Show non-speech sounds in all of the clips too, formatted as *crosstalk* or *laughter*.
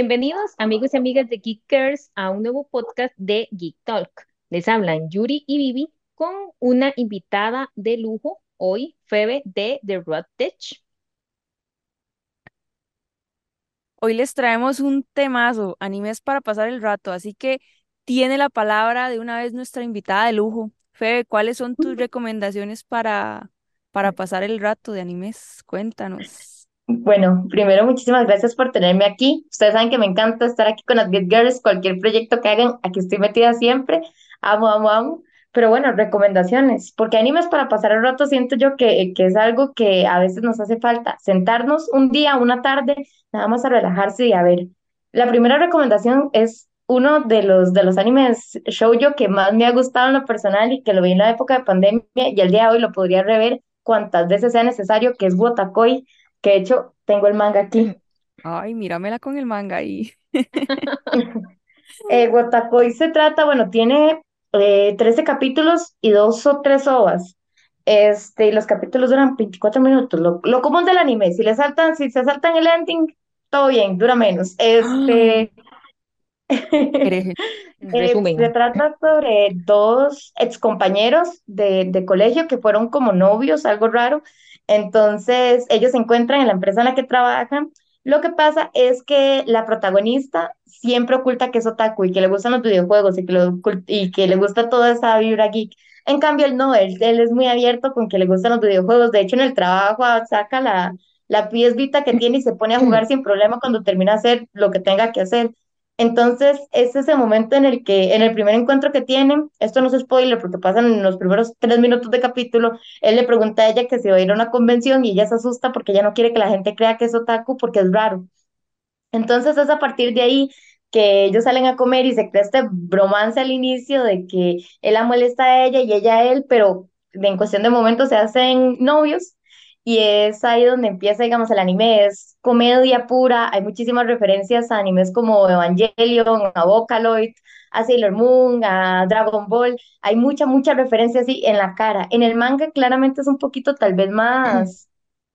Bienvenidos amigos y amigas de Geekers a un nuevo podcast de Geek Talk. Les hablan Yuri y Vivi con una invitada de lujo hoy, Febe de The Road Tech. Hoy les traemos un temazo, animes para pasar el rato, así que tiene la palabra de una vez nuestra invitada de lujo. Febe, ¿cuáles son tus recomendaciones para, para pasar el rato de animes? Cuéntanos. Bueno, primero muchísimas gracias por tenerme aquí. Ustedes saben que me encanta estar aquí con las Get Girls, cualquier proyecto que hagan, aquí estoy metida siempre. Amo, amo, amo. Pero bueno, recomendaciones, porque animes para pasar el rato siento yo que, que es algo que a veces nos hace falta, sentarnos un día, una tarde, nada más a relajarse y a ver. La primera recomendación es uno de los, de los animes shoujo que más me ha gustado en lo personal y que lo vi en la época de pandemia y el día de hoy lo podría rever cuantas veces sea necesario, que es Wotakoi que de hecho tengo el manga aquí. *laughs* Ay, míramela con el manga ahí. eh, se trata, bueno, tiene eh, 13 capítulos y dos o tres ovas. Este, y los capítulos duran 24 minutos. Lo, lo común del anime, si le saltan, si se saltan el ending, todo bien, dura menos. Este. *gasps* *laughs* eh, se trata sobre dos excompañeros de, de colegio que fueron como novios, algo raro, entonces, ellos se encuentran en la empresa en la que trabajan. Lo que pasa es que la protagonista siempre oculta que es otaku y que le gustan los videojuegos y que, y que le gusta toda esa vibra geek. En cambio, él no, él, él es muy abierto con que le gustan los videojuegos. De hecho, en el trabajo saca la, la PS Vita que tiene y se pone a jugar sin problema cuando termina de hacer lo que tenga que hacer. Entonces, es ese momento en el que, en el primer encuentro que tienen, esto no es spoiler porque pasan en los primeros tres minutos de capítulo, él le pregunta a ella que si va a ir a una convención y ella se asusta porque ella no quiere que la gente crea que es otaku porque es raro. Entonces, es a partir de ahí que ellos salen a comer y se crea este bromance al inicio de que él la molesta a ella y ella a él, pero en cuestión de momentos se hacen novios y es ahí donde empieza, digamos, el anime, es comedia pura, hay muchísimas referencias a animes como Evangelion, a Vocaloid, a Sailor Moon, a Dragon Ball, hay mucha, mucha referencia así en la cara. En el manga claramente es un poquito tal vez más,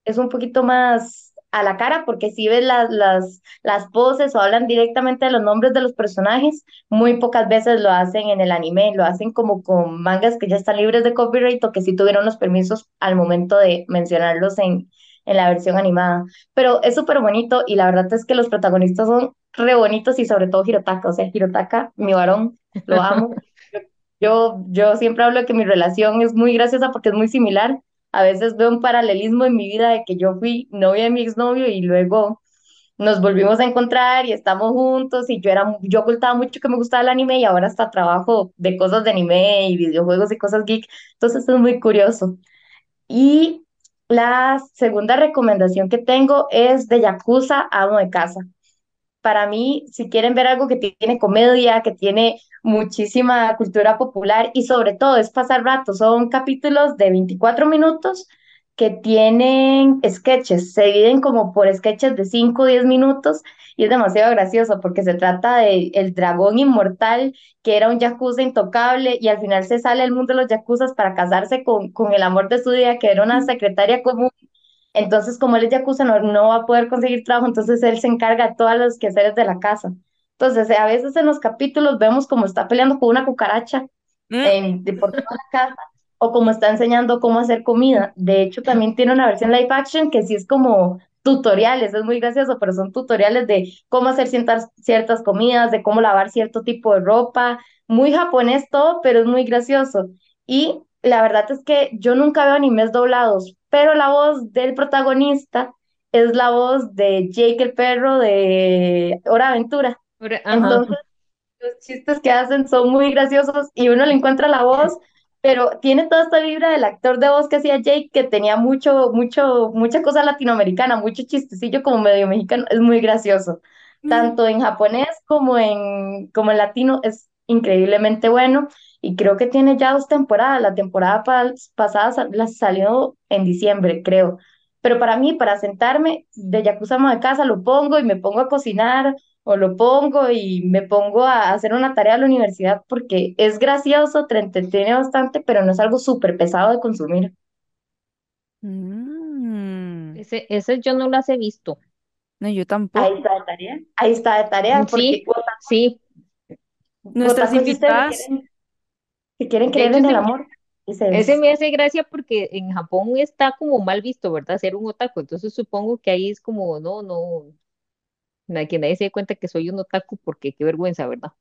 es un poquito más a la cara, porque si ves las, las, las poses o hablan directamente de los nombres de los personajes, muy pocas veces lo hacen en el anime, lo hacen como con mangas que ya están libres de copyright o que sí tuvieron los permisos al momento de mencionarlos en, en la versión animada. Pero es súper bonito y la verdad es que los protagonistas son re bonitos y sobre todo Hirotaka, o sea, Hirotaka, mi varón, lo amo. *laughs* Yo, yo siempre hablo de que mi relación es muy graciosa porque es muy similar a veces veo un paralelismo en mi vida de que yo fui novia de mi exnovio y luego nos volvimos a encontrar y estamos juntos y yo era yo ocultaba mucho que me gustaba el anime y ahora hasta trabajo de cosas de anime y videojuegos y cosas geek, entonces es muy curioso. Y la segunda recomendación que tengo es de Yakuza Amo de Casa para mí, si quieren ver algo que tiene comedia, que tiene muchísima cultura popular y sobre todo es pasar rato, son capítulos de 24 minutos que tienen sketches, se dividen como por sketches de 5 o 10 minutos y es demasiado gracioso porque se trata de el dragón inmortal que era un yakuza intocable y al final se sale al mundo de los yakuzas para casarse con, con el amor de su vida que era una secretaria común entonces, como él es yakuza, no, no va a poder conseguir trabajo, entonces él se encarga de todos los quehaceres de la casa. Entonces, a veces en los capítulos vemos como está peleando con una cucaracha en, de por toda la casa, o como está enseñando cómo hacer comida. De hecho, también tiene una versión live action que sí es como tutoriales, es muy gracioso, pero son tutoriales de cómo hacer ciertas, ciertas comidas, de cómo lavar cierto tipo de ropa, muy japonés todo, pero es muy gracioso. Y la verdad es que yo nunca veo animes doblados, pero la voz del protagonista es la voz de Jake el perro de Hora Aventura. Entonces, los chistes que hacen son muy graciosos y uno le encuentra la voz, pero tiene toda esta vibra del actor de voz que hacía Jake, que tenía mucho, mucho, mucha cosa latinoamericana, mucho chistecillo como medio mexicano, es muy gracioso. Mm. Tanto en japonés como en, como en latino es increíblemente bueno y creo que tiene ya dos temporadas. La temporada pasada la salió en diciembre, creo. Pero para mí, para sentarme de Yakuza de casa, lo pongo y me pongo a cocinar o lo pongo y me pongo a hacer una tarea a la universidad porque es gracioso, te entretiene bastante, pero no es algo súper pesado de consumir. Mm. Ese, ese yo no las he visto. No, yo Ahí tampoco. está de tarea. Ahí está de tarea, porque Sí, sí. Nuestras invitadas, quieren, si quieren creer hecho, en el amor, ese me hace gracia porque en Japón está como mal visto, ¿verdad? Ser un otaku. Entonces supongo que ahí es como, no, no, que nadie se dé cuenta que soy un otaku porque qué vergüenza, ¿verdad?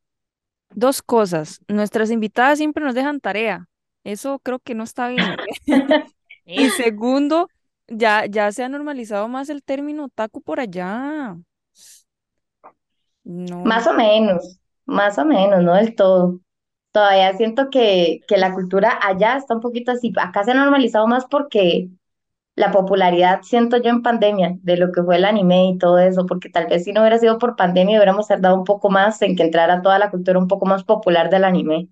dos cosas. Nuestras invitadas siempre nos dejan tarea. Eso creo que no está bien. *laughs* Y segundo, ya, ya se ha normalizado más el término otaku por allá. No. más o menos, más o menos, no del todo. Todavía siento que, que la cultura allá está un poquito así. Acá se ha normalizado más porque la popularidad, siento yo, en pandemia, de lo que fue el anime y todo eso, porque tal vez si no hubiera sido por pandemia hubiéramos tardado un poco más en que entrara toda la cultura un poco más popular del anime.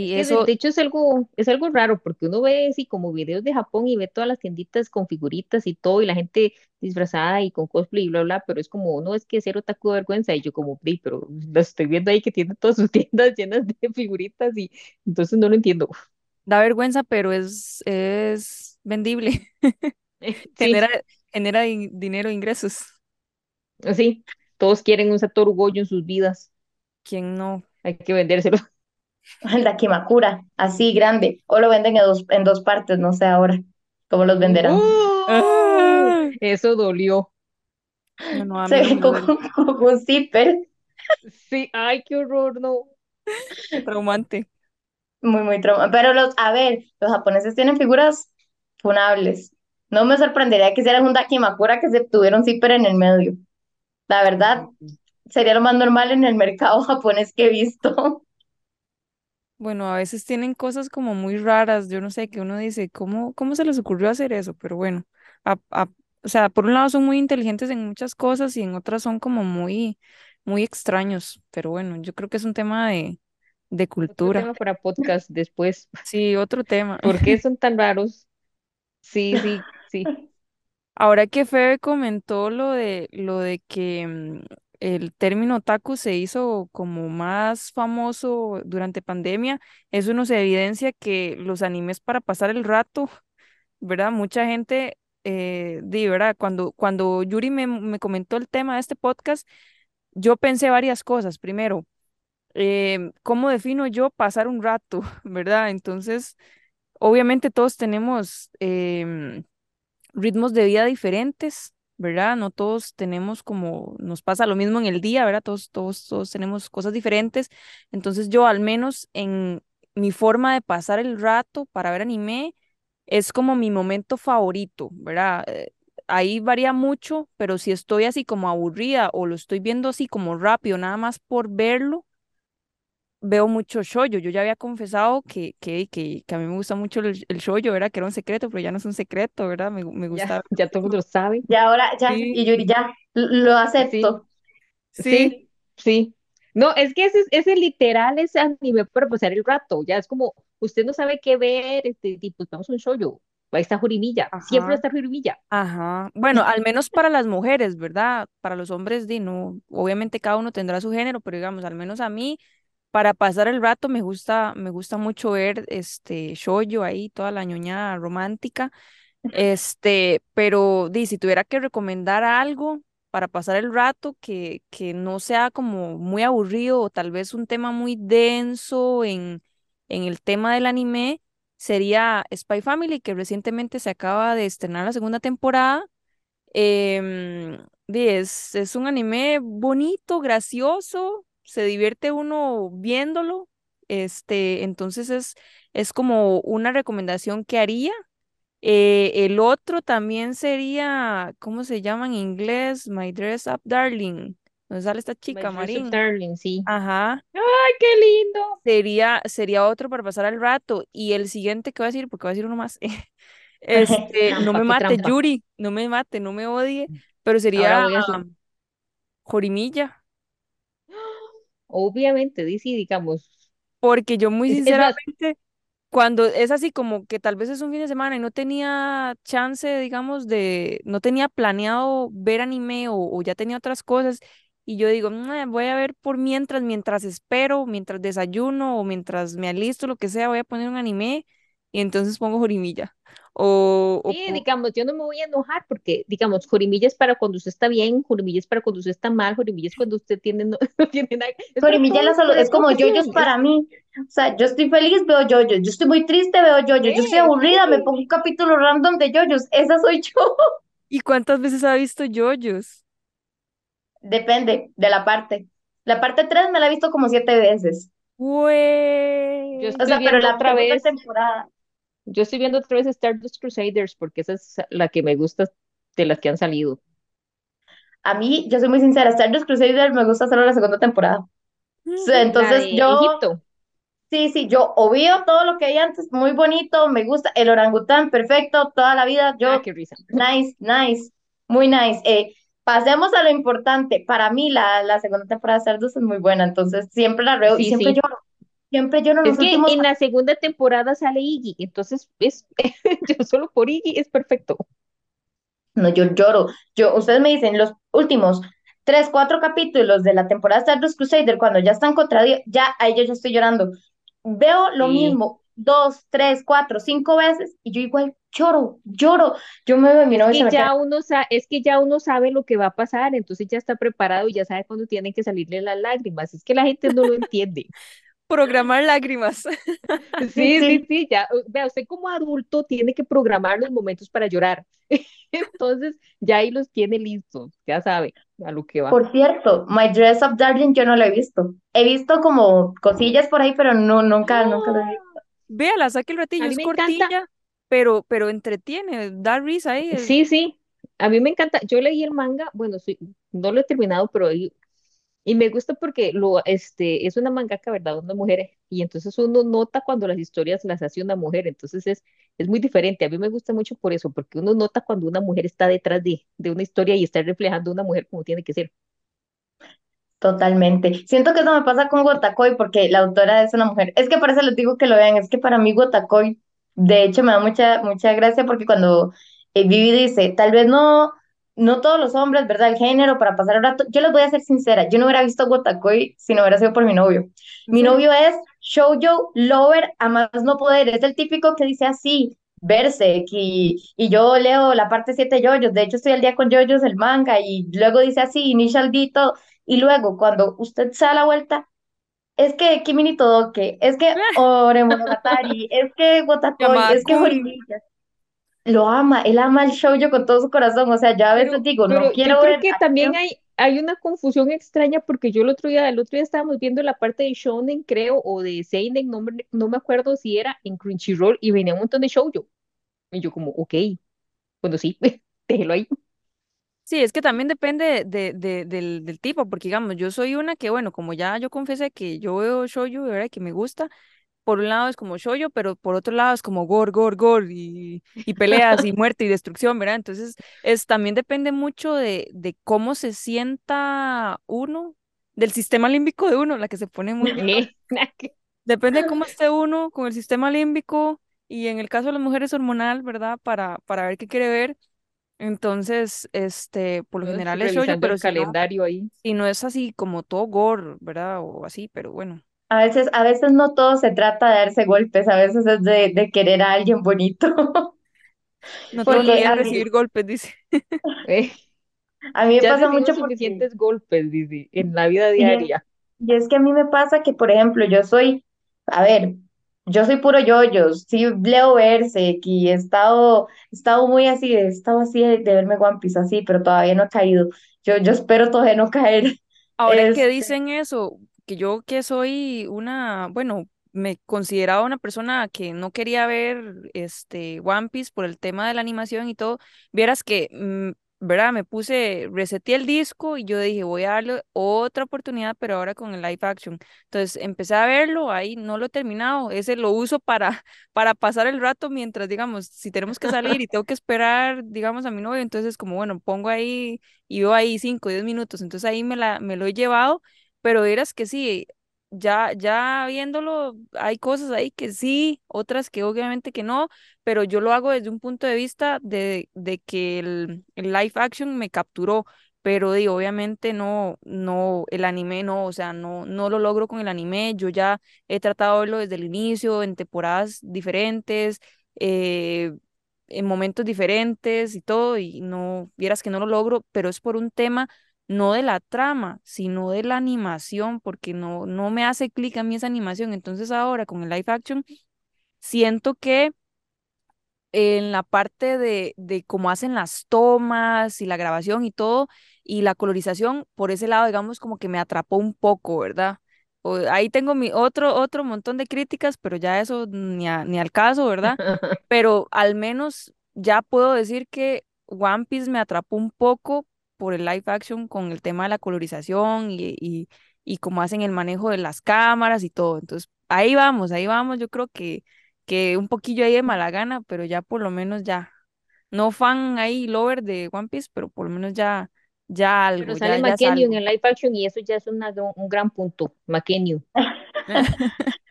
Es Sí, que de, eso, de hecho es algo, es algo raro porque uno ve así como videos de Japón y ve todas las tienditas con figuritas y todo y la gente disfrazada y con cosplay y bla, bla, pero es como, no es que ser otaku de vergüenza y yo como, "Di, pero lo estoy viendo ahí que tiene todas sus *laughs* tiendas llenas de figuritas y entonces no lo entiendo. da vergüenza, pero es, es vendible. Genera, *laughs* Sí, genera di- dinero, ingresos. sí, todos quieren un Satoru Gojo en sus vidas, ¿Quién no? hay que vendérselo. *laughs* El Dakimakura, así grande, o lo venden en dos, en dos partes, no sé ahora cómo los venderán. *laughs* Eso dolió. No, no, Se ve *laughs* como, un zipper, Sí, ay, qué horror, no. Traumante. muy, muy trauma. Pero los, a ver, los japoneses tienen figuras funables. No me sorprendería que hicieran un Dakimakura que se tuviera un zipper en el medio. La verdad, sería lo más normal en el mercado japonés que he visto. Bueno, a veces tienen cosas como muy raras, yo no sé, que uno dice, ¿cómo, cómo se les ocurrió hacer eso? Pero bueno, a- a- o sea, por un lado son muy inteligentes en muchas cosas y en otras son como muy, muy extraños. Pero bueno, yo creo que es un tema de, de Otro cultura. tema para podcast después. *laughs* Sí, otro tema. ¿Por qué *laughs* son tan raros? Sí, sí, sí. Ahora que Febe comentó lo de lo de que mm, el término otaku se hizo como más famoso durante pandemia, eso nos evidencia que los animes para pasar el rato, *laughs* ¿verdad? Mucha gente, eh, di, ¿verdad? Cuando, cuando Yuri me, me comentó el tema de este podcast, yo pensé varias cosas. Primero, em, ¿cómo defino yo pasar un rato, *laughs* ¿verdad? Entonces, obviamente todos tenemos... em, ritmos de vida diferentes, ¿verdad? No todos tenemos como, nos pasa lo mismo en el día, ¿verdad? Todos, todos, todos tenemos cosas diferentes. Entonces yo al menos en mi forma de pasar el rato para ver anime es como mi momento favorito, ¿verdad? Eh, Ahí varía mucho, pero si estoy así como aburrida o lo estoy viendo así como rápido, nada más por verlo, veo mucho shoujo. Yo ya había confesado que, que, que, que a mí me gusta mucho el, el shoujo, ¿verdad? Que era un secreto, pero ya no es un secreto, ¿verdad? Me, me Ya, gusta. ya todo el mundo lo sabe. Y ahora ya, Sí, y Yuri ya, lo acepto. sí, sí, sí. No, es que ese, ese literal es anime para pasar el rato. Ya es como, usted no sabe qué ver, este, tipo, vamos a un shoujo. Ahí está Jorimilla. Siempre ajá, está Jorimilla. ajá. Bueno, al menos para las mujeres, ¿verdad? Para los hombres, di, no, obviamente cada uno tendrá su género, pero digamos, al menos a mí, para pasar el rato me gusta, me gusta mucho ver este shoujo ahí, toda la ñoñada romántica. *laughs* Este, pero di, si tuviera que recomendar algo para pasar el rato que, que no sea como muy aburrido o tal vez un tema muy denso en, en el tema del anime, sería Spy Family, que recientemente se acaba de estrenar la segunda temporada. Em, di, es, es un anime bonito, gracioso, se divierte uno viéndolo. Este, entonces es, es como una recomendación que haría. Eh, el otro también sería, ¿cómo se llama en inglés? My Dress Up Darling. ¿Dónde sale esta My chica, Dress Up? Darling, sí. Ajá. ¡Ay, qué lindo! Sería, sería otro para pasar el rato. Y el siguiente que voy a decir, porque voy a decir uno más. *laughs* *laughs* Este, no me mate, trampa. Yuri, no me mate, no me odie, pero Ahora sería. Jorimilla. Obviamente, dice, digamos, Porque yo muy sinceramente, cuando es así como que tal vez es un fin de semana y no tenía chance, digamos, de, no tenía planeado ver anime o, o ya tenía otras cosas, y yo digo, "Nah, voy a ver por mientras, mientras espero, mientras desayuno o mientras me alisto, lo que sea, voy a poner un anime. y entonces pongo Jorimilla. O, o Sí, digamos, yo no me voy a enojar porque, digamos, Jorimilla es para cuando usted está bien, Jorimilla es para cuando usted está mal, Jorimilla es cuando usted tiene, no, *laughs* no tiene nada, es Jorimilla es la para es como yoyos. Es, para mí. O sea, yo estoy feliz, veo yoyos. Yo estoy muy triste, veo yoyos. Yo estoy aburrida, me pongo un capítulo random de yoyos. Esa soy yo. *laughs* ¿Y cuántas veces ha visto yoyos? Depende de la parte. La parte 3 me la he visto como siete veces. Yo Güey. O estoy sea, pero la otra vez, temporada. Yo estoy viendo otra vez Stardust Crusaders porque esa es la que me gusta de las que han salido. A mí, yo soy muy sincera, Stardust Crusaders me gusta solo la segunda temporada. La entonces yo, Egipto. sí, sí, yo o veo todo lo que hay antes, muy bonito, me gusta, el orangután, perfecto, toda la vida, Ah, yo, qué risa. nice, nice, muy nice. Eh, pasemos a lo importante. Para mí, la, la segunda temporada de Stardust es muy buena, entonces siempre la veo y siempre sí. lloro, siempre lloro Es los que últimos en la segunda temporada sale Iggy, entonces es, *laughs* yo solo por Iggy es perfecto. No, yo lloro. Yo, ustedes me dicen, los últimos tres, cuatro capítulos de la temporada de Stardust Crusader, cuando ya están contra Dios, ya ahí yo ya estoy llorando. Veo lo Sí. mismo dos, tres, cuatro, cinco veces y yo igual lloro, lloro. Yo me veo mi Es novio y se que me queda. ya uno es que ya uno sabe lo que va a pasar, entonces ya está preparado y ya sabe cuándo tienen que salirle las lágrimas. Es que la gente no lo entiende. *laughs* Programar lágrimas. *laughs* Sí, Sí, sí, ya, vea, usted como adulto tiene que programar los momentos para llorar. *laughs* Entonces, ya ahí los tiene listos, ya sabe a lo que va. Por cierto, My Dress Up Darling yo no lo he visto. He visto como cosillas por ahí, pero no, nunca, nunca lo he visto. Véala, saque el ratillo, es me encanta, cortilla, pero, pero entretiene, da risa ahí. sí, sí, a mí me encanta. Yo leí el manga, bueno, sí, no lo he terminado, pero ahí- y me gusta porque lo, este, es una mangaka, ¿verdad? Una mujer, y entonces uno nota cuando las historias las hace una mujer, entonces es, es muy diferente. A mí me gusta mucho por eso, porque uno nota cuando una mujer está detrás de, de una historia y está reflejando a una mujer como tiene que ser. Totalmente. Siento que eso me pasa con Gotakoi porque la autora es una mujer. Es que por eso les digo que lo vean. Es que para mí Gotakoi, de hecho, me da mucha, mucha gracia porque cuando eh, Vivi dice, tal vez no, no todos los hombres, ¿verdad? El género para pasar el rato. Yo les voy a ser sincera, yo no hubiera visto Gotakoi si no hubiera sido por mi novio. ¿En Mi novio es shoujo lover a más no poder. Es el típico que dice así. Berserk y, y yo leo la parte 7 de JoJo's, de hecho estoy al día con JoJo's el manga y luego dice así, Initial D todo, y luego, cuando usted se da la vuelta, es que Kimi ni Todoke, es que *laughs* Ore Monogatari, es que Wotakoi, es que. Horimiya. Lo ama, él ama el shoujo con todo su corazón. O sea, yo a veces Pero, digo, no pero yo quiero creo ver que también hay, hay una confusión extraña porque yo el otro día, el otro día estábamos viendo la parte de Shonen, creo, o de Seinen, no me, no me acuerdo si era en Crunchyroll y venía un montón de shoujo. Y yo como, ok, bueno, sí, *laughs* déjelo ahí. Sí, es que también depende de, de- del, del tipo, porque digamos, yo soy una que, bueno, como ya yo confesé que yo veo shoujo, ¿verdad? Que me gusta, por un lado es como shoujo, pero por otro lado es como gore, gore, gore, y, y peleas, y *laughs* muerte, y destrucción, ¿verdad? Entonces, es, también depende mucho de, de cómo se sienta uno, del sistema límbico de uno, la que se pone muy bien. *laughs* Depende de cómo esté uno con el sistema límbico, y en el caso de las mujeres hormonal, ¿verdad? Para, para ver qué quiere ver. Entonces, este, por lo general es revisando pero el si no, ahí. si no es así como todo gore, ¿verdad? O así, pero bueno, A veces, a veces no todo se trata de darse golpes, a veces es de, de querer a alguien bonito. *laughs* no a mí, recibir golpes, dice. *laughs* Eh, a mí me ya pasa mucho porque, suficientes golpes, dice, en la vida y es, diaria. y es que a mí me pasa que, por ejemplo, yo soy, a ver, yo soy puro yoyo, sí leo Berserk y he estado, he estado muy así, he estado así de, de verme One Piece así, pero todavía no he caído. Yo, yo espero todavía no caer. Ahora que Este, dicen eso, que yo que soy una, bueno, me consideraba una persona que no quería ver este One Piece por el tema de la animación y todo, vieras que, mm, ¿verdad? Me puse, reseteé el disco y yo dije, voy a darle otra oportunidad, pero ahora con el live action. Entonces empecé a verlo, ahí no lo he terminado, ese lo uso para, *laughs* para pasar el rato mientras, digamos, si tenemos que salir y tengo que esperar, digamos, a mi novio, entonces como, bueno, pongo ahí y veo ahí 5 o 10 minutos, entonces ahí me, la, me lo he llevado, pero dirás que sí, ya, ya viéndolo, hay cosas ahí que sí, otras que obviamente que no, pero yo lo hago desde un punto de vista de, de que el, el live action me capturó, pero obviamente no, no, el anime no, o sea, no, no lo logro con el anime. Yo ya he tratado de verlo desde el inicio, en temporadas diferentes, eh, en momentos diferentes y todo, y no, vieras que no lo logro, pero es por un tema no de la trama, sino de la animación, porque no, no me hace clic a mí esa animación. Entonces ahora con el live action, siento que en la parte de, de cómo hacen las tomas y la grabación y todo, y la colorización, por ese lado, digamos, como que me atrapó un poco, ¿verdad? O- ahí tengo mi otro, otro montón de críticas, pero ya eso ni, a- ni al caso, ¿verdad? *laughs* Pero al menos ya puedo decir que One Piece me atrapó un poco por el live action con el tema de la colorización y, y, y cómo hacen el manejo de las cámaras y todo. Entonces, ahí vamos, ahí vamos. Yo creo que, que un poquillo ahí de mala gana, pero ya por lo menos ya, no fan ahí lover de One Piece, pero por lo menos ya, ya Pero algo, sale ya, en el live action y eso ya es una un gran punto. McKenny, *laughs* *laughs* *laughs*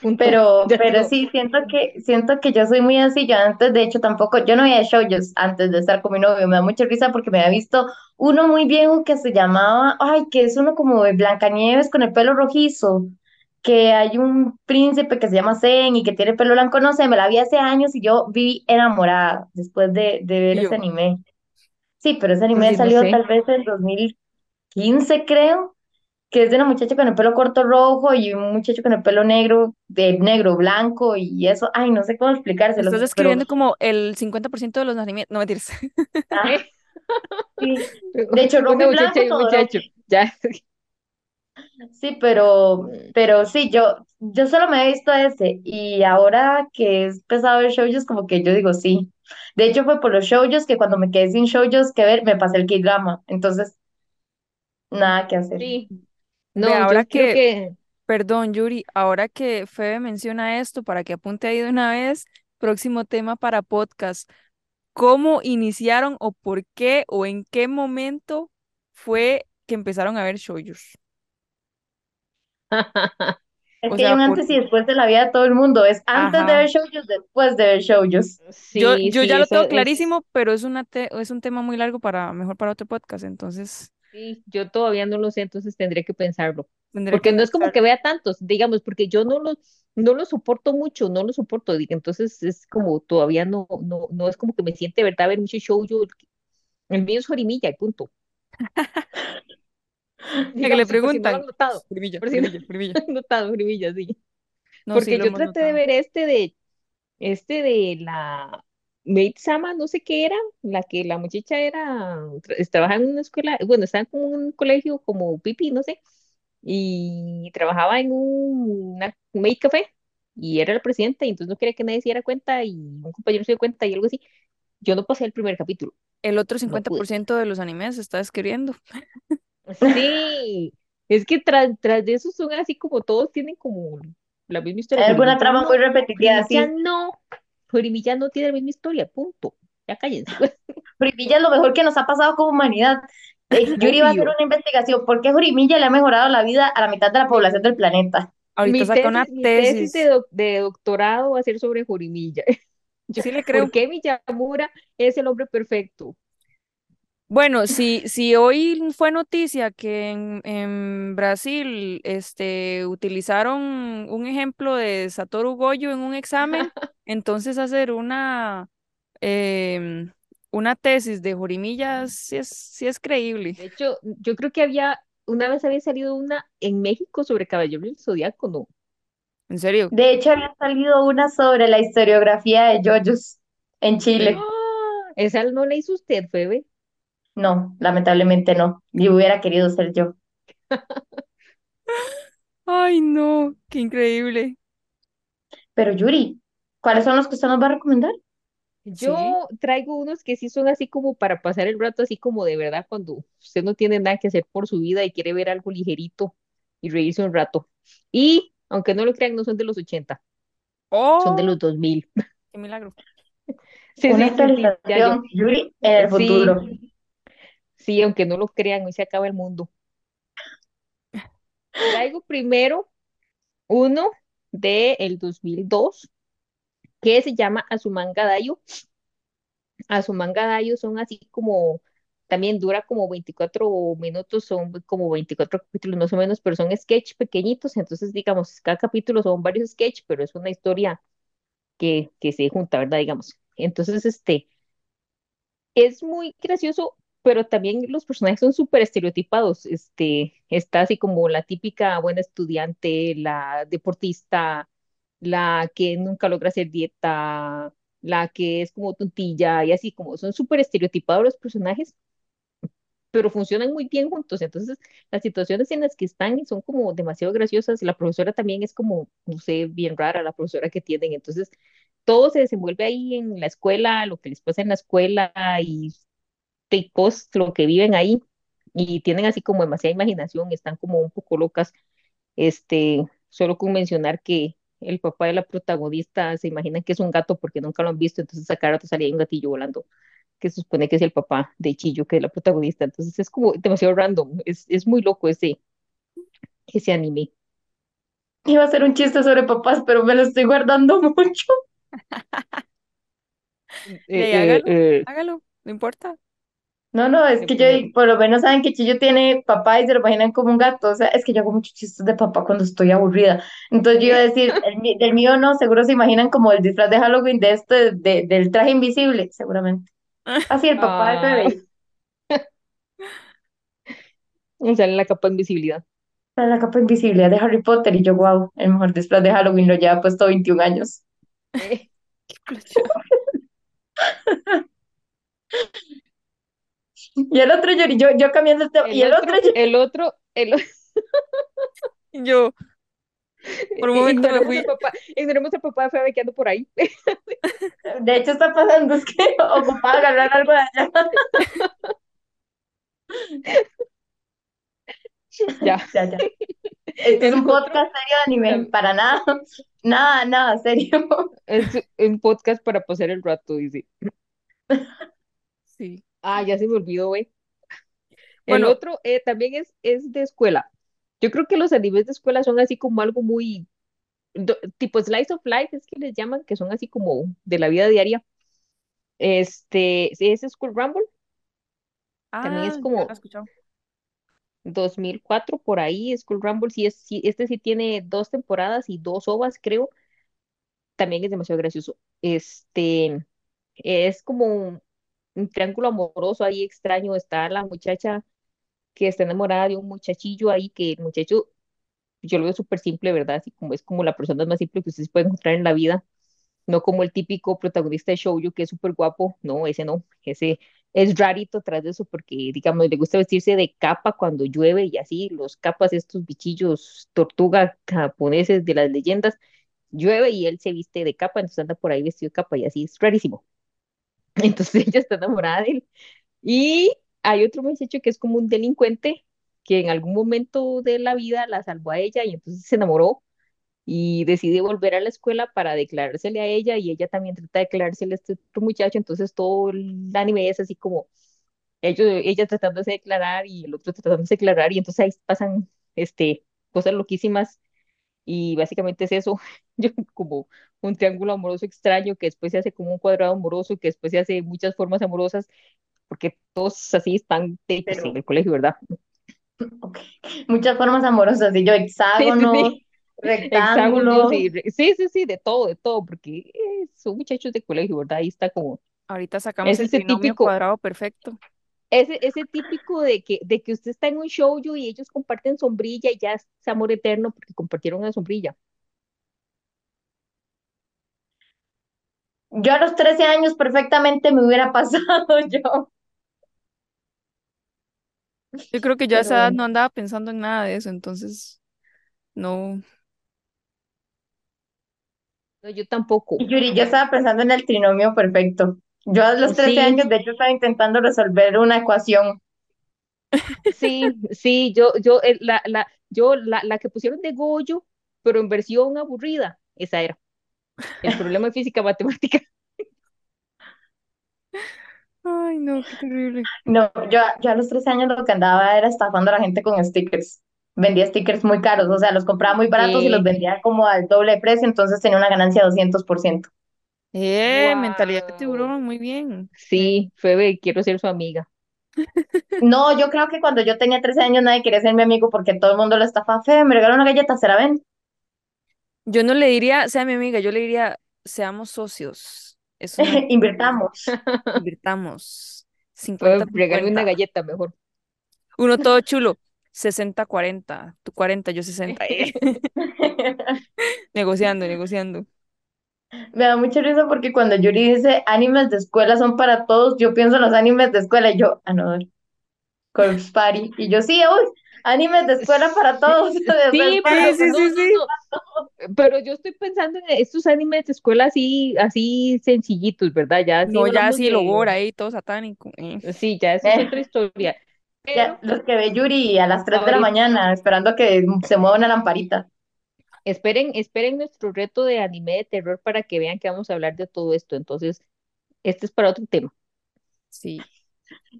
punto. Pero, *laughs* Ya pero sí, siento que, siento que yo soy muy así. Yo antes, de hecho, tampoco, yo no veía shoujos antes de estar con mi novio. Me da mucha risa porque me había visto uno muy viejo que se llamaba, ay, que es uno como de Blancanieves con el pelo rojizo, que hay un príncipe que se llama Zen y que tiene pelo blanco, no sé, me la vi hace años y yo viví enamorada después de, de ver ese anime. Sí, pero ese eso anime sí, no salió sé. tal vez en 2015, creo que es de una muchacha con el pelo corto rojo y un muchacho con el pelo negro, de negro, blanco y eso. Ay, no sé cómo me explicárselos, estás pero describiendo como el 50% de los animes, no mentiras. ah, *laughs* sí. De hecho, rojo y blanco, muchacho. Ya. Sí, pero, pero sí, yo, yo solo me he visto ese y ahora que es pesado ver shoujos, como que yo digo sí. De hecho, fue por los shoujos que cuando me quedé sin shoujos que ver, me pasé el K-drama. Entonces, nada que hacer. Sí. No, ahora yo creo que, que perdón, Yuri, ahora que Febe menciona esto, para que apunte ahí de una vez, próximo tema para podcast. ¿Cómo iniciaron o por qué o en qué momento fue que empezaron a ver shoujos? *laughs* Es O que hay por, antes y después de la vida de todo el mundo. Es antes de ver shoujos, después de ver shoujos. Yo, sí, yo sí, ya lo tengo es. clarísimo, pero es una te- es un tema muy largo para, mejor para otro podcast, entonces Sí, yo todavía no lo sé, entonces tendría que pensarlo. tendré que Porque no es como que vea tantos, digamos, porque yo no los, no los soporto mucho, no los soporto. Entonces es como todavía no, no, no es como que me siente, ¿verdad? Ver mucho show. Yo, el mío es Jorimilla, y punto. *laughs* Que le Digamos, por si no preguntan, notado. Primilla, Por si no primilla, *laughs* notado, sí. No, Porque yo traté de ver este de, este de la Maid Sama, no sé qué era, la que la muchacha era, tra- trabajaba en una escuela, bueno, estaba como en un colegio como Pipi, no sé, y trabajaba en un una maid café, y era la presidenta, y entonces no quería que nadie se diera cuenta, y un compañero se dio cuenta, y algo así. Yo no pasé el primer capítulo, El otro no cincuenta por pude. ciento de los animes se está escribiendo. Sí, es que tras, tras de eso son así como todos tienen como la misma historia. Hay alguna trama muy no, repetitiva, así. no, Jorimilla no tiene la misma historia, punto. Ya cállense, *laughs* Jurimilla es lo mejor que nos ha pasado como humanidad. *laughs* Eh, Yuri va a hacer una investigación. ¿Por qué Jurimilla le ha mejorado la vida a la mitad de la población del planeta? Ahorita mi saca una tesis, mi tesis de, tesis. doc- de doctorado va a ser sobre Jorimilla. Yo, Sí le *laughs* ¿por creo. qué Miyamura es el hombre perfecto? Bueno, si, si hoy fue noticia que en, en Brasil este, utilizaron un ejemplo de Satoru Gojo en un examen, *laughs* entonces hacer una, em, una tesis de Jorimillas sí es, sí es creíble. De hecho, yo creo que había, una vez había salido una en México sobre Caballero del Zodíaco, ¿no? En serio. De hecho, había salido una sobre la historiografía de JoJo's en Chile. ¡Ah! Esa no la hizo usted, Febe. No, lamentablemente no. Yo hubiera querido ser yo. *laughs* Ay, no, qué increíble. Pero Yuri, ¿cuáles son los que usted nos va a recomendar? Sí. Yo traigo unos que sí son así como para pasar el rato, así como de verdad cuando usted no tiene nada que hacer por su vida y quiere ver algo ligerito y reírse un rato. Y, aunque no lo crean, no son de los 80, son de Oh, los 2000. qué milagro. *laughs* Sí, Una sí, sí, sí, ya yo. actualización, Yuri, en el futuro. Sí, aunque no lo crean, hoy se acaba el mundo. Traigo primero uno de el 2002 que se llama Azumanga Daioh. Azumanga Daioh son así como también dura como 24 minutos, son como 24 capítulos más o menos, pero son sketch pequeñitos, entonces digamos, cada capítulo son varios sketch, pero es una historia que, que se junta, ¿verdad? Digamos. Entonces, este, es muy gracioso, pero también los personajes son súper estereotipados. Este, está así como la típica buena estudiante, la deportista, la que nunca logra hacer dieta, la que es como tontilla y así como son súper estereotipados los personajes, pero funcionan muy bien juntos. Entonces, las situaciones en las que están son como demasiado graciosas. La profesora también es como, no sé, bien rara la profesora que tienen. Entonces, todo se desenvuelve ahí en la escuela, lo que les pasa en la escuela y de post lo que viven ahí. Y tienen así como demasiada imaginación, están como un poco locas. Este, solo con mencionar que el papá de la protagonista se imaginan que es un gato porque nunca lo han visto, entonces a cada rato salía un gatillo volando que se supone que es el papá de Chillo, que es la protagonista. Entonces es como demasiado random, es, es muy loco ese, ese anime. Iba a ser un chiste sobre papás, pero me lo estoy guardando *laughs* mucho. Eh, eh, hágalo, eh, hágalo, no importa. No, no, es de que yo, por lo menos saben que Chillo tiene papá y se lo imaginan como un gato. O sea, es que yo hago muchos chistes de papá cuando estoy aburrida. Entonces yo iba a decir, el, del mío no, seguro se imaginan como el disfraz de Halloween de este, de, del traje invisible, seguramente. Así, el papá del bebé. *laughs* sale la capa de invisibilidad. La capa invisible de Harry Potter y yo, wow, el mejor disfraz de Halloween lo lleva puesto 21 años. Eh, *laughs* *laughs* Y el otro llori, yo, yo cambiando el tema, y el otro otro, el otro, el, *laughs* Yo, por un momento me fui. papá, ignoremos al papá que anda por ahí. *laughs* de hecho está pasando, es que ocupaba agarrar algo de allá. Ya, Ya, ya. Este es un podcast serio de anime, para nada, nada, nada serio. es un podcast para pasar el rato, dice. Sí. Ah, ya se me olvidó, güey. El Bueno, otro eh, también es, es de escuela. Yo creo que los animes de escuela son así como algo muy, do- tipo slice of life, es que les llaman, que son así como de la vida diaria. Este, es School Rumble, también ah, es ya lo he como escuchado. 2004 por ahí, School Rumble, sí es, sí, este sí tiene dos temporadas y dos ovas, creo, también es demasiado gracioso. Este, es como un, triángulo amoroso ahí extraño, está la muchacha que está enamorada de un muchachillo ahí, que el muchacho yo lo veo súper simple, ¿verdad? Así como es como la persona más simple que ustedes pueden encontrar en la vida, no como el típico protagonista de shoujo que es súper guapo, no, ese no, ese es rarito tras de eso porque, digamos, le gusta vestirse de capa cuando llueve y así, los capas, estos bichillos tortuga japoneses de las leyendas, llueve y él se viste de capa, entonces anda por ahí vestido de capa y así, es rarísimo. Entonces *laughs* ella está enamorada de él. Y hay otro muchacho que es como un delincuente que en algún momento de la vida la salvó a ella y entonces se enamoró y decide volver a la escuela para declarársele a ella y ella también trata de declarársele a este otro muchacho, entonces todo el anime es así como ellos, ella tratándose de declarar y el otro tratándose de declarar y entonces ahí pasan este, cosas loquísimas y básicamente es eso, *laughs* yo como un triángulo amoroso extraño que después se hace como un cuadrado amoroso que después se hace muchas formas amorosas porque todos así están pues, en Pero, el colegio, ¿verdad? *laughs* ok. Muchas formas amorosas, y yo, Sí, sí, hexágonos, sí. Sí, sí, sí, de todo, de todo, porque eh, son muchachos de colegio, ¿verdad? Ahí está como, Ahorita sacamos es el ese trinomio típico, cuadrado perfecto. Ese, ese típico de que, de que usted está en un shoujo y ellos comparten sombrilla y ya es amor eterno porque compartieron una sombrilla. Yo a los 13 años perfectamente me hubiera *laughs* pasado yo, Yo creo que yo a esa edad no andaba pensando en nada de eso, entonces no. No, yo tampoco. Y Yuri, yo estaba pensando en el trinomio perfecto. Yo a los 13 Sí, años, de hecho, estaba intentando resolver una ecuación. sí, sí, yo, yo, eh, la, la, yo, la, la que pusieron de Goyo, pero en versión aburrida, esa era. El problema de física matemática. Ay, no, qué terrible. No, yo, yo a los 13 años lo que andaba era estafando a la gente con stickers. Vendía stickers muy caros, o sea, los compraba muy baratos y los vendía como al doble de precio, entonces tenía una ganancia de 200%. Eh, mentalidad de wow. tiburón, muy bien. Sí, Febe, quiero ser su amiga. *laughs* No, yo creo que cuando yo tenía 13 años nadie quería ser mi amigo porque todo el mundo lo estafaba. Fe, me regaló una galleta, ¿se la ven? Yo no le diría, sea mi amiga, yo le diría, seamos socios. Es una *laughs* Invirtamos. *laughs* invirtamos Pues, regálame una 50-50. galleta mejor. Uno todo chulo. 60-40. Tú 40, yo 60. eh. Negociando, negociando. Me da mucha risa porque cuando Yuri dice animes de escuela son para todos, yo pienso en los animes de escuela y yo, ah, no, Corpse Party. Y yo, sí, uy, animes de escuela para todos. *laughs* Sí, para- sí, no, sí, no, sí. no. Pero yo estoy pensando en estos animes de escuela así, así sencillitos, ¿verdad? Ya No, ya hablamos sí, el de, ogor ahí, todo satánico. eh. sí, ya eso es Eh, otra historia. ya, Pero los que ve Yuri a las 3 de la mañana esperando que se mueva una lamparita. Esperen, esperen nuestro reto de anime de terror para que vean que vamos a hablar de todo esto. Entonces, este es para otro tema. Sí.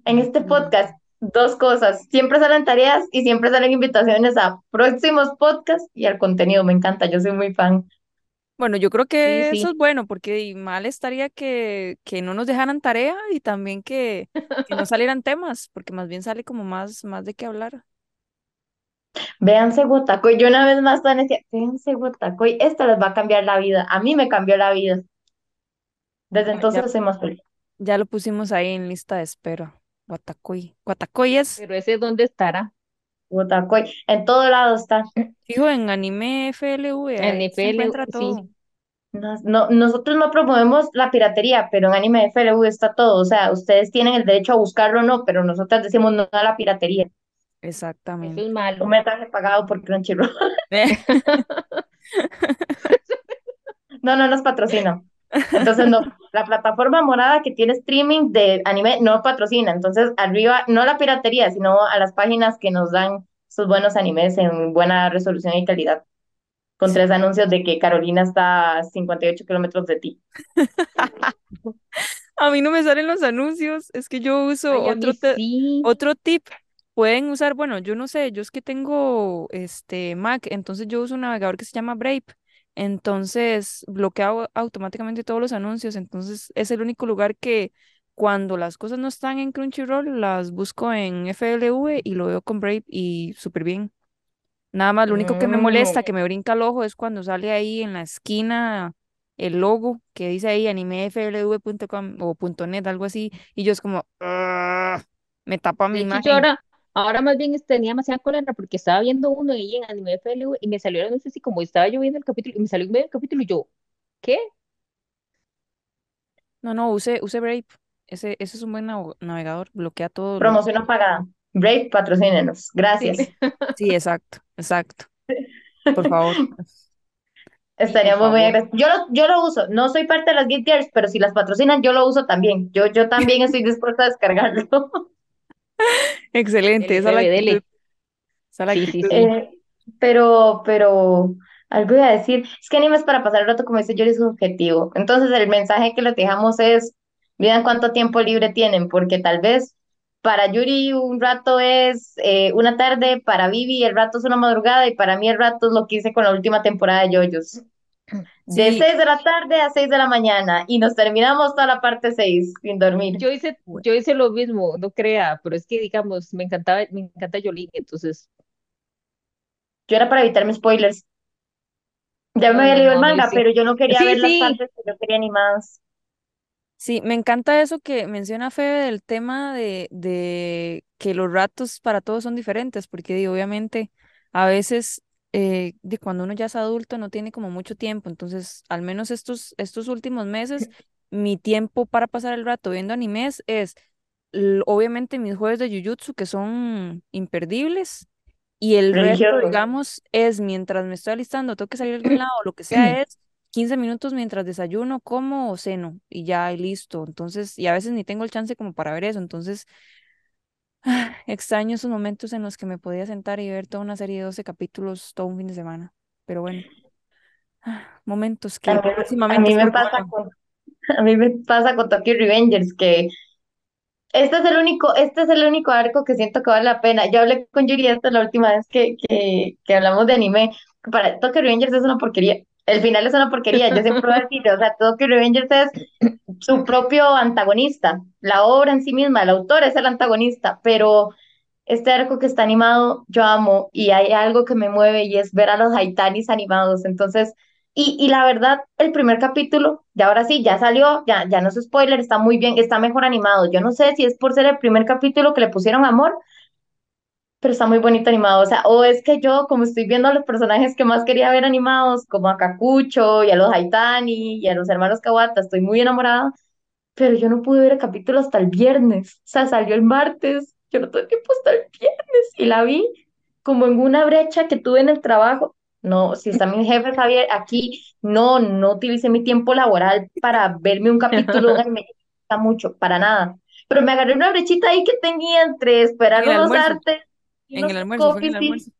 En este podcast, dos cosas. Siempre salen tareas y siempre salen invitaciones a próximos podcasts y al contenido. Me encanta, yo soy muy fan. Bueno, yo creo Sí, que eso sí. es bueno, porque mal estaría que, que no nos dejaran tarea y también que, que no *laughs* salieran temas, porque más bien sale como más, más de qué hablar. Véanse Wotakoi. Yo una vez más también decía, véanse Wotakoi. Esto les va a cambiar la vida. A mí me cambió la vida. Desde Bueno, ya, entonces soy más feliz. ya lo pusimos ahí en lista de espera. Guatacoy. Guatacoy es Pero ese dónde estará. Wotakoi. En todo lado está. fijo en anime FLV, NFL, encuentra sí. Nos- no, nosotros no promovemos la piratería, pero en Anime FLV está todo. O sea, ustedes tienen el derecho a buscarlo o no, pero nosotras decimos no a la piratería. Eso Exactamente. Un mensaje pagado por Crunchyroll. *laughs* No, no nos patrocina. Entonces, no, la plataforma morada que tiene streaming de anime no patrocina. Entonces, arriba, no la piratería, sino a las páginas que nos dan sus buenos animes en buena resolución y calidad. Con Sí. tres anuncios de que Carolina está a 58 kilómetros de ti. *laughs* A mí no me salen los anuncios, es que yo uso Ay, otro, sí. otro tip. Pueden usar, bueno, yo no sé, yo es que tengo este Mac, entonces yo uso un navegador que se llama Brave. Entonces bloquea au- automáticamente todos los anuncios. Entonces es el único lugar que cuando las cosas no están en Crunchyroll, las busco en FLV y lo veo con Brave y súper bien. Nada más, lo único que me molesta, Mm, que me brinca el ojo, es cuando sale ahí en la esquina el logo que dice ahí animeflv.com o punto .net, algo así, y yo es como, me tapa mi imagen. ahora, ahora más bien tenía demasiada cólera porque estaba viendo uno ahí en Anime FLV y me salió el anuncio así como estaba yo viendo el capítulo y me salió en medio del capítulo y yo, ¿qué? No, no, use, use Brave. Ese, ese es un buen navegador, bloquea todos los... Promoción no pagada. Brave, patrocínenos. Gracias. *laughs* Sí, exacto, exacto. Por favor. *laughs* Estaríamos muy agradecidos. Yo lo, yo lo uso. No soy parte de las Geek Girls, pero si las patrocinan, yo lo uso también. Yo, yo también estoy dispuesta a descargarlo. *laughs* Excelente, esa es la actitud. Esa es la Sí, sí, actitud. sí. Eh, pero, pero, algo iba a decir. Es que animes para pasar el rato, como dice Yuri, es un objetivo. Entonces, el mensaje que les dejamos es, vean cuánto tiempo libre tienen, porque tal vez para Yuri un rato es eh, una tarde, para Vivi el rato es una madrugada, y para mí el rato es lo que hice con la última temporada de JoJo's. De Sí, 6 de la tarde a 6 de la mañana, y nos terminamos toda la parte 6 sin dormir. Yo hice, yo hice lo mismo, no crea, pero es que digamos, me encantaba, me encanta Yolín, entonces, Yo era para evitarme spoilers. Ya me había no, leído el no, manga, sí. pero yo no quería Sí, ver las partes que yo quería animadas. Sí, me encanta eso que menciona Febe del tema de, de que los ratos para todos son diferentes, porque obviamente a veces eh, de cuando uno ya es adulto no tiene como mucho tiempo, entonces al menos estos, estos últimos meses *laughs* mi tiempo para pasar el rato viendo animes es obviamente mis jueves de Jujutsu que son imperdibles y el resto, digamos, es mientras me estoy alistando, tengo que salir a algún lado, lo que sea, *clears throat* es 15 minutos mientras desayuno, como o ceno y ya, y listo. Entonces, y a veces ni tengo el chance como para ver eso. Entonces, extraño esos momentos en los que me podía sentar y ver toda una serie de 12 capítulos todo un fin de semana. Pero bueno, momentos A que mí, a mí me pasa con, *laughs* a mí me pasa con Tokyo Revengers que este es el único, este es el único arco que siento que vale la pena. Yo hablé con Yuri esta la última vez que, que, que hablamos de anime. Para Tokyo Revengers es una porquería. El final es una porquería, yo siempre a decir, o sea, Tokyo Revengers es su propio antagonista. La obra en sí misma, el autor es el antagonista, pero este arco que está animado, yo amo y hay algo que me mueve y es ver a los Haitanis animados. Entonces, y, y la verdad, el primer capítulo, ya ahora sí, ya salió, ya, ya no es spoiler, está muy bien, está mejor animado. Yo no sé si es por ser el primer capítulo que le pusieron amor, pero está muy bonito animado. O sea, o es que yo, como estoy viendo a los personajes que más quería ver animados, como a Kakucho y a los Haitani y a los hermanos Kawata, estoy muy enamorada, pero yo no pude ver el capítulo hasta el viernes. O sea, salió el martes, yo no tuve tiempo hasta el viernes y la vi como en una brecha que tuve en el trabajo. No, si está mi jefe Javier aquí, no, no utilicé mi tiempo laboral para verme un capítulo *laughs* me gusta mucho, para nada. Pero me agarré una brechita ahí que tenía entre esperar los artes En el almuerzo, fue en el almuerzo.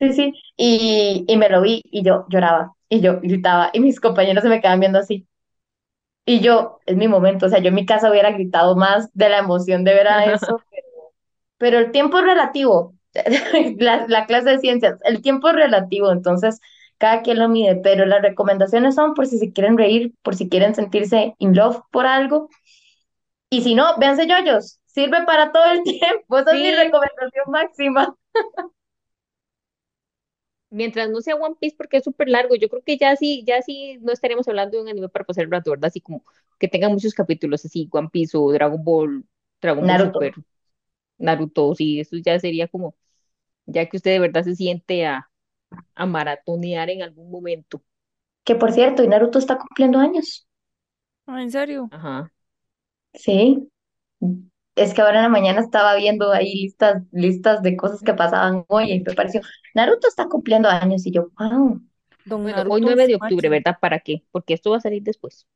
sí, sí, y, y me lo vi y yo lloraba y yo gritaba y mis compañeros se me quedaban viendo así. Y yo, es mi momento, o sea, yo en mi casa hubiera gritado más de la emoción de ver a eso, *laughs* pero el tiempo es relativo, *laughs* la, la clase de ciencias, el tiempo es relativo, entonces cada quien lo mide, pero las recomendaciones son por si se quieren reír, por si quieren sentirse in love por algo, y si no, véanse yoyos, sirve para todo el *laughs* tiempo, esa es mi Sí, recomendación máxima. mientras no sea One Piece porque es súper largo, yo creo que ya sí, ya sí no estaríamos hablando de un anime para pasar el rato, ¿verdad? Así como que tenga muchos capítulos así, One Piece o Dragon Ball, Dragon Ball Naruto, Super, Naruto, sí, eso ya sería como, ya que usted de verdad se siente a, a maratonear en algún momento. que por cierto, y Naruto está cumpliendo años, Ah, ¿en serio? Ajá. sí, es que ahora en la mañana estaba viendo ahí listas, listas de cosas que pasaban hoy y me pareció, Naruto está cumpliendo años y yo, wow. Don Bueno, hoy Naruto 9 es de octubre. ¿verdad? ¿Para qué? Porque esto va a salir después.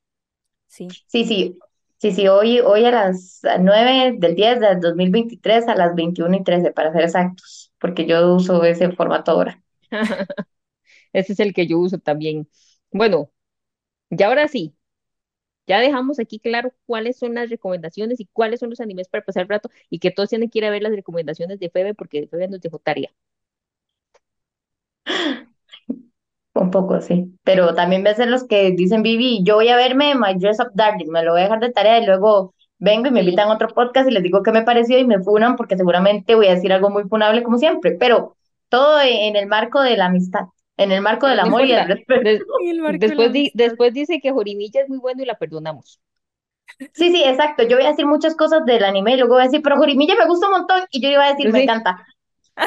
Sí. Sí, sí, sí, sí, hoy, hoy a las 9 del 10 del 2023 a las 21 y 13 para ser exactos, porque yo uso ese formato ahora. *laughs* Ese es el que yo uso también. Bueno, ya ahora sí, ya dejamos aquí claro cuáles son las recomendaciones y cuáles son los animes para pasar el rato y que todos tienen que ir a ver las recomendaciones de Febe porque Febe nos dejó tarea. *gasps* Un poco, sí. Pero también ves los que dicen, Vivi, yo voy a verme My Dress Up Darling, me lo voy a dejar de tarea y luego vengo y me invitan a otro podcast y les digo qué me pareció y me funan porque seguramente voy a decir algo muy funable como siempre, pero todo en el marco de la amistad, en el marco del no amor y el respeto. De- En *laughs* el marco de la después, di- después dice que Jorimilla es muy bueno y la perdonamos. Sí, sí, exacto. Yo voy a decir muchas cosas del anime y luego voy a decir, pero Jorimilla me gusta un montón y yo iba a decir, me Sí, encanta.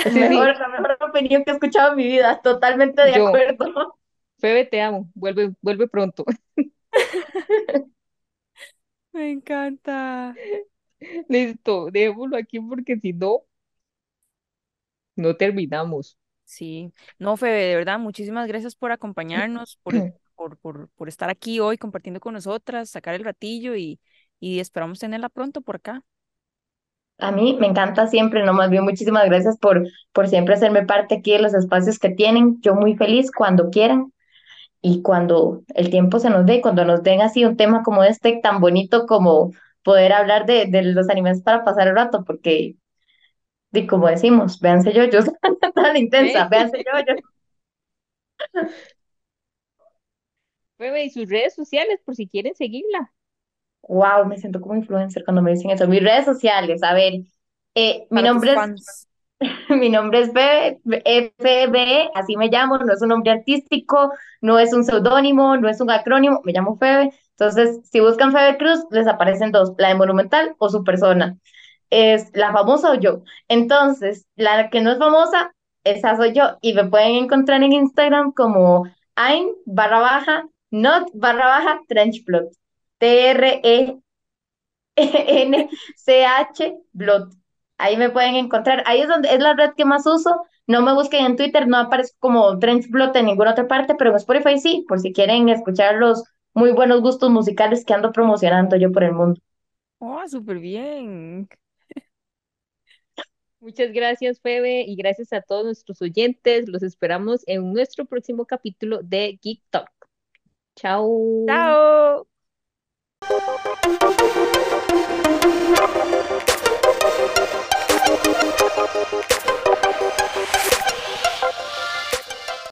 Sí. mejor, la mejor opinión que he escuchado en mi vida, totalmente de Yo, acuerdo. Febe, te amo. Vuelve, vuelve pronto. *laughs* Me encanta. Listo, dejémoslo aquí porque si no, no terminamos. Sí. No, Febe, de verdad, muchísimas gracias por acompañarnos, por, *clears throat* por, por, por estar aquí hoy compartiendo con nosotras, sacar el ratillo y, y esperamos tenerla pronto por acá. A mí me encanta siempre, no más bien muchísimas gracias por, por siempre hacerme parte aquí de los espacios que tienen. Yo muy feliz cuando quieran y cuando el tiempo se nos dé, cuando nos den así un tema como este tan bonito como poder hablar de, de los animes para pasar el rato, porque, y como decimos, véanse yoyos, *laughs* tan intensa, ¿Eh? véanse yoyos. *laughs* Febe, y sus redes sociales por si quieren seguirla. Wow, me siento como influencer cuando me dicen eso. Mis redes sociales, a ver, eh, mi nombre es fans. *laughs* Mi nombre es Bebe, FB, así me llamo, no es un nombre artístico, no es un seudónimo, no es un acrónimo, me llamo Febe. Entonces, si buscan Febe Cruz, les aparecen dos, la de Monumental o su persona. Es la famosa o yo. Entonces, la que no es famosa, esa soy yo. Y me pueden encontrar en Instagram como ein barra baja, not barra baja, trenchplot. T-R-E-N-C-H, blot. Ahí me pueden encontrar. Ahí es donde es la red que más uso. No me busquen en Twitter, no aparezco como Trenchblot en ninguna otra parte, pero en Spotify sí, por si quieren escuchar los muy buenos gustos musicales que ando promocionando yo por el mundo. Oh, súper bien. Muchas gracias, Febe, y gracias a todos nuestros oyentes. Los esperamos en nuestro próximo capítulo de Geek Talk. Chao. Chao.